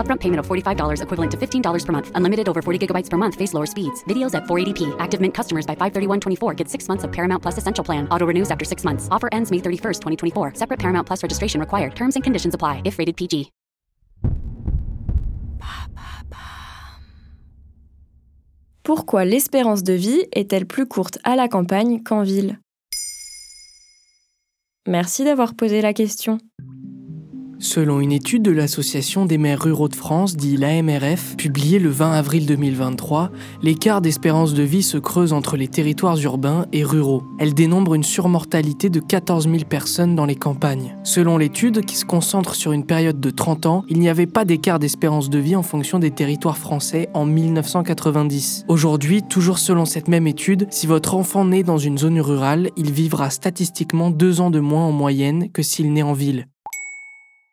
Upfront payment of $45 equivalent to $15 per month. Unlimited over 40 gigabytes per month. Face lower speeds. Videos at 480p. Active Mint customers by 531.24 get six months of Paramount Plus Essential Plan. Auto renews after six months. Offer ends May 31st, 2024. Separate Paramount Plus registration required. Terms and conditions apply if rated PG. Pourquoi l'espérance de vie est-elle plus courte à la campagne qu'en ville Merci d'avoir posé la question. Selon une étude de l'Association des maires ruraux de France, dit l'AMRF, publiée le 20 avril 2023, l'écart d'espérance de vie se creuse entre les territoires urbains et ruraux. Elle dénombre une surmortalité de 14 000 personnes dans les campagnes. Selon l'étude, qui se concentre sur une période de 30 ans, il n'y avait pas d'écart d'espérance de vie en fonction des territoires français en 1990. Aujourd'hui, toujours selon cette même étude, si votre enfant naît dans une zone rurale, il vivra statistiquement deux ans de moins en moyenne que s'il naît en ville.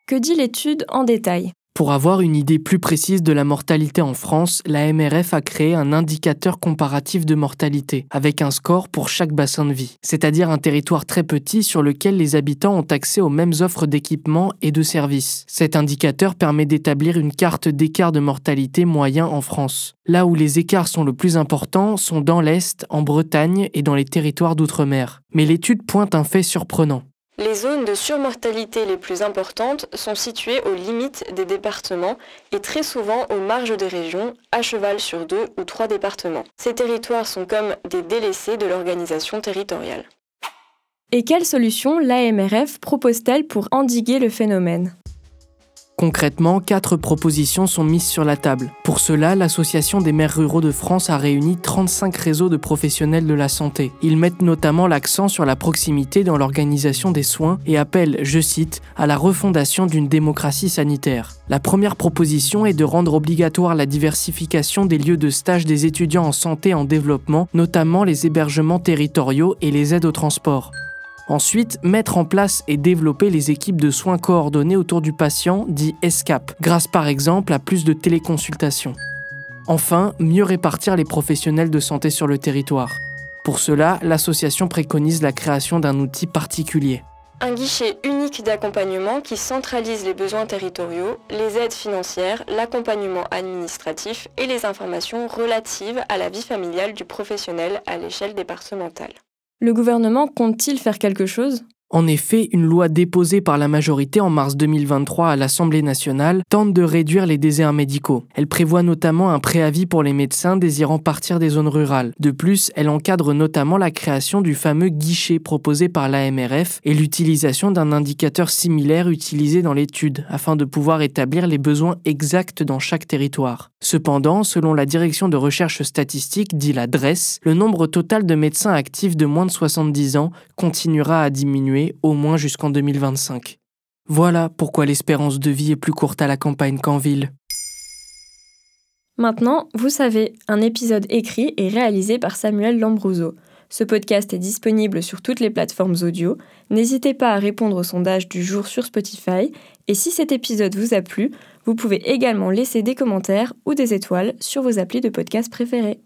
Que dit l'étude en détail? Pour avoir une idée plus précise de la mortalité en France, la MRF a créé un indicateur comparatif de mortalité, avec un score pour chaque bassin de vie, c'est-à-dire un territoire très petit sur lequel les habitants ont accès aux mêmes offres d'équipements et de services. Cet indicateur permet d'établir une carte d'écart de mortalité moyen en France. Là où les écarts sont le plus importants sont dans l'Est, en Bretagne et dans les territoires d'outre-mer. Mais l'étude pointe un fait surprenant. Les zones de surmortalité les plus importantes sont situées aux limites des départements et très souvent aux marges des régions, à cheval sur deux ou trois départements. Ces territoires sont comme des délaissés de l'organisation territoriale. Et quelles solutions l'AMRF propose-t-elle pour endiguer le phénomène? Concrètement, quatre propositions sont mises sur la table. Pour cela, l'Association des maires ruraux de France a réuni 35 réseaux de professionnels de la santé. Ils mettent notamment l'accent sur la proximité dans l'organisation des soins et appellent, je cite, à la refondation d'une démocratie sanitaire. La première proposition est de rendre obligatoire la diversification des lieux de stage des étudiants en santé en développement, notamment les hébergements territoriaux et les aides au transport. Ensuite, mettre en place et développer les équipes de soins coordonnés autour du patient, dit ESCAP, grâce par exemple à plus de téléconsultations. Enfin, mieux répartir les professionnels de santé sur le territoire. Pour cela, l'association préconise la création d'un outil particulier. Un guichet unique d'accompagnement qui centralise les besoins territoriaux, les aides financières, l'accompagnement administratif et les informations relatives à la vie familiale du professionnel à l'échelle départementale. Le gouvernement compte-t-il faire quelque chose? En effet, une loi déposée par la majorité en mars 2023 à l'Assemblée nationale tente de réduire les déserts médicaux. Elle prévoit notamment un préavis pour les médecins désirant partir des zones rurales. De plus, elle encadre notamment la création du fameux guichet proposé par l'AMRF et l'utilisation d'un indicateur similaire utilisé dans l'étude afin de pouvoir établir les besoins exacts dans chaque territoire. Cependant, selon la direction de recherche statistique, dit la DRESS, le nombre total de médecins actifs de moins de 70 ans continuera à diminuer au moins jusqu'en 2025. Voilà pourquoi l'espérance de vie est plus courte à la campagne qu'en ville. Maintenant, vous savez, un épisode écrit et réalisé par Samuel Lambrouzo. Ce podcast est disponible sur toutes les plateformes audio. N'hésitez pas à répondre au sondage du jour sur Spotify. Et si cet épisode vous a plu, vous pouvez également laisser des commentaires ou des étoiles sur vos applis de podcast préférés.